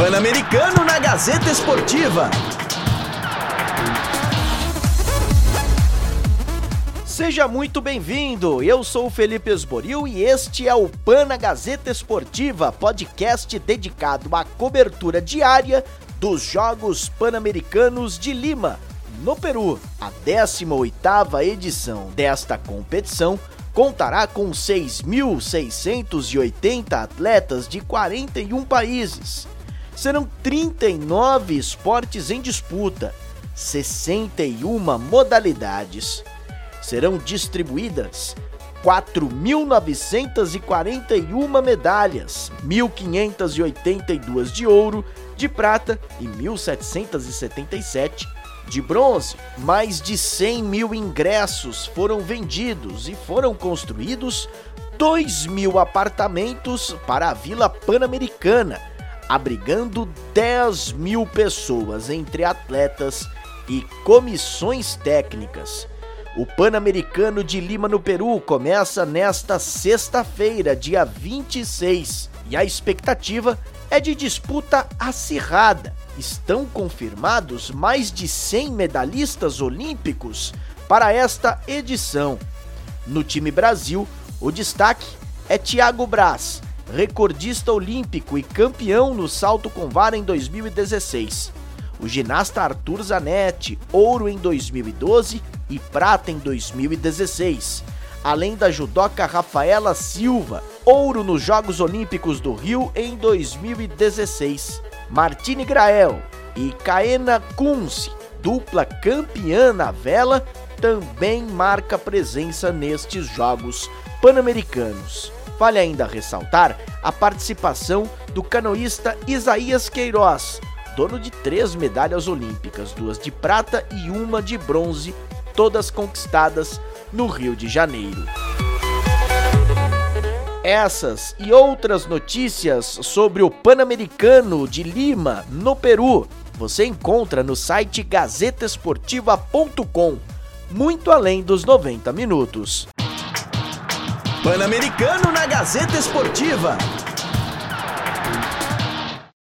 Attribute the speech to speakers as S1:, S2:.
S1: Pan-Americano na Gazeta Esportiva. Seja muito bem-vindo. Eu sou o Felipe Esboril e este é o Pana Gazeta Esportiva, podcast dedicado à cobertura diária dos Jogos Pan-Americanos de Lima, no Peru. A 18ª edição desta competição contará com 6.680 atletas de 41 países serão 39 esportes em disputa, 61 modalidades. Serão distribuídas 4.941 medalhas, 1.582 de ouro, de prata e 1.777 de bronze. Mais de 100 mil ingressos foram vendidos e foram construídos 2 mil apartamentos para a Vila Pan-Americana abrigando 10 mil pessoas entre atletas e comissões técnicas. O Pan-Americano de Lima, no Peru, começa nesta sexta-feira, dia 26, e a expectativa é de disputa acirrada. Estão confirmados mais de 100 medalhistas olímpicos para esta edição. No time Brasil, o destaque é Thiago Braz, recordista olímpico e campeão no salto com vara em 2016. O ginasta Arthur Zanetti, ouro em 2012 e prata em 2016. Além da judoca Rafaela Silva, ouro nos Jogos Olímpicos do Rio em 2016. Martine Grael e Kaena Kunze, dupla campeã na vela, também marca presença nestes Jogos Pan-Americanos. Vale ainda ressaltar a participação do canoísta Isaías Queiroz, dono de três medalhas olímpicas, duas de prata e uma de bronze, todas conquistadas no Rio de Janeiro. Essas e outras notícias sobre o Pan-Americano de Lima, no Peru, você encontra no site gazetesportiva.com, muito além dos 90 minutos. Pan-Americano na Gazeta Esportiva.